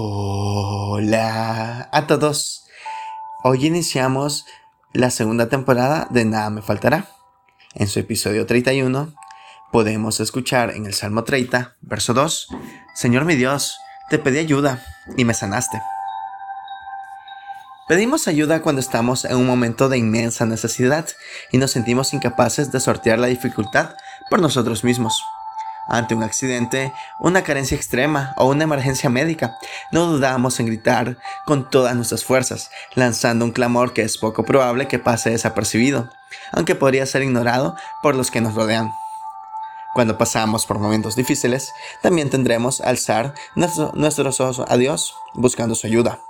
Hola a todos. Hoy iniciamos la segunda temporada de Nada me faltará. En su episodio 31 podemos escuchar en el Salmo 30, verso 2, Señor mi Dios, te pedí ayuda y me sanaste. Pedimos ayuda cuando estamos en un momento de inmensa necesidad y nos sentimos incapaces de sortear la dificultad por nosotros mismos. Ante un accidente, una carencia extrema o una emergencia médica, no dudamos en gritar con todas nuestras fuerzas, lanzando un clamor que es poco probable que pase desapercibido, aunque podría ser ignorado por los que nos rodean. Cuando pasamos por momentos difíciles, también tendremos alzar nuestros ojos a Dios buscando su ayuda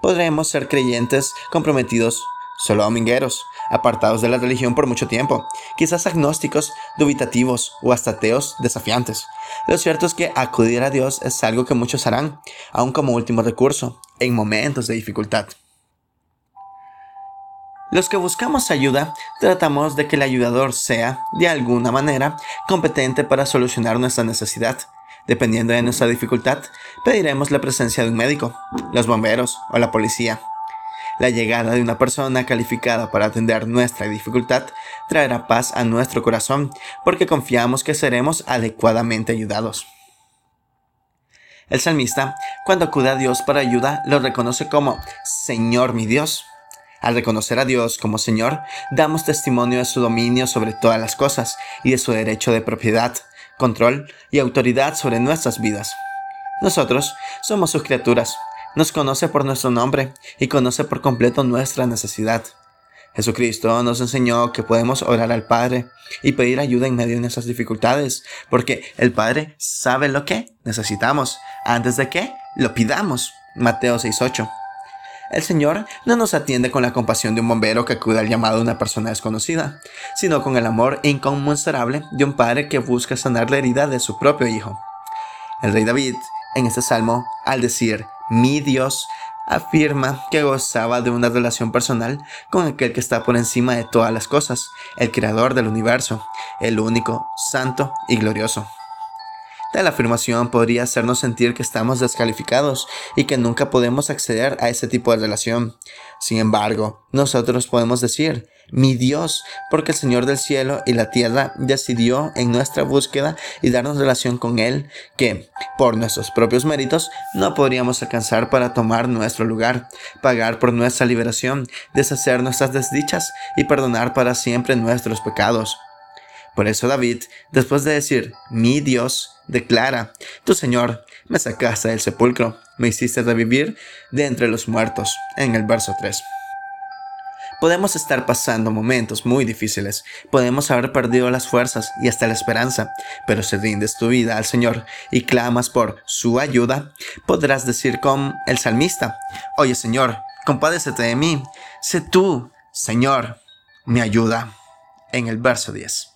podremos ser creyentes comprometidos, solo domingueros, apartados de la religión por mucho tiempo, quizás agnósticos, dubitativos o hasta ateos desafiantes. Lo cierto es que acudir a Dios es algo que muchos harán, aun como último recurso, en momentos de dificultad. Los que buscamos ayuda tratamos de que el ayudador sea, de alguna manera, competente para solucionar nuestra necesidad, Dependiendo de nuestra dificultad, pediremos la presencia de un médico, los bomberos o la policía. La llegada de una persona calificada para atender nuestra dificultad traerá paz a nuestro corazón porque confiamos que seremos adecuadamente ayudados. El salmista, cuando acude a Dios para ayuda, lo reconoce como Señor mi Dios. Al reconocer a Dios como Señor, damos testimonio de su dominio sobre todas las cosas y de su derecho de propiedad, control y autoridad sobre nuestras vidas. Nosotros somos sus criaturas, nos conoce por nuestro nombre y conoce por completo nuestra necesidad. Jesucristo nos enseñó que podemos orar al Padre y pedir ayuda en medio de nuestras dificultades, porque el Padre sabe lo que necesitamos antes de que lo pidamos. Mateo 6:8. El Señor no nos atiende con la compasión de un bombero que acude al llamado de una persona desconocida, sino con el amor inconmensurable de un padre que busca sanar la herida de su propio hijo. El rey David, en este salmo, al decir mi Dios, afirma que gozaba de una relación personal con aquel que está por encima de todas las cosas, el creador del universo, el único, santo y glorioso. Tal afirmación podría hacernos sentir que estamos descalificados y que nunca podemos acceder a ese tipo de relación. Sin embargo, nosotros podemos decir, mi Dios, porque el Señor del cielo y la tierra decidió en nuestra búsqueda y darnos relación con Él, que, por nuestros propios méritos, no podríamos alcanzar para tomar nuestro lugar, pagar por nuestra liberación, deshacer nuestras desdichas y perdonar para siempre nuestros pecados. Por eso David, después de decir, mi Dios, declara, tu Señor, me sacaste del sepulcro, me hiciste revivir de entre los muertos, en el verso 3. Podemos estar pasando momentos muy difíciles, podemos haber perdido las fuerzas y hasta la esperanza, pero si rindes tu vida al Señor y clamas por su ayuda, podrás decir con el salmista, Oye Señor, compadécete de mí, sé tú, Señor, mi ayuda, en el verso 10.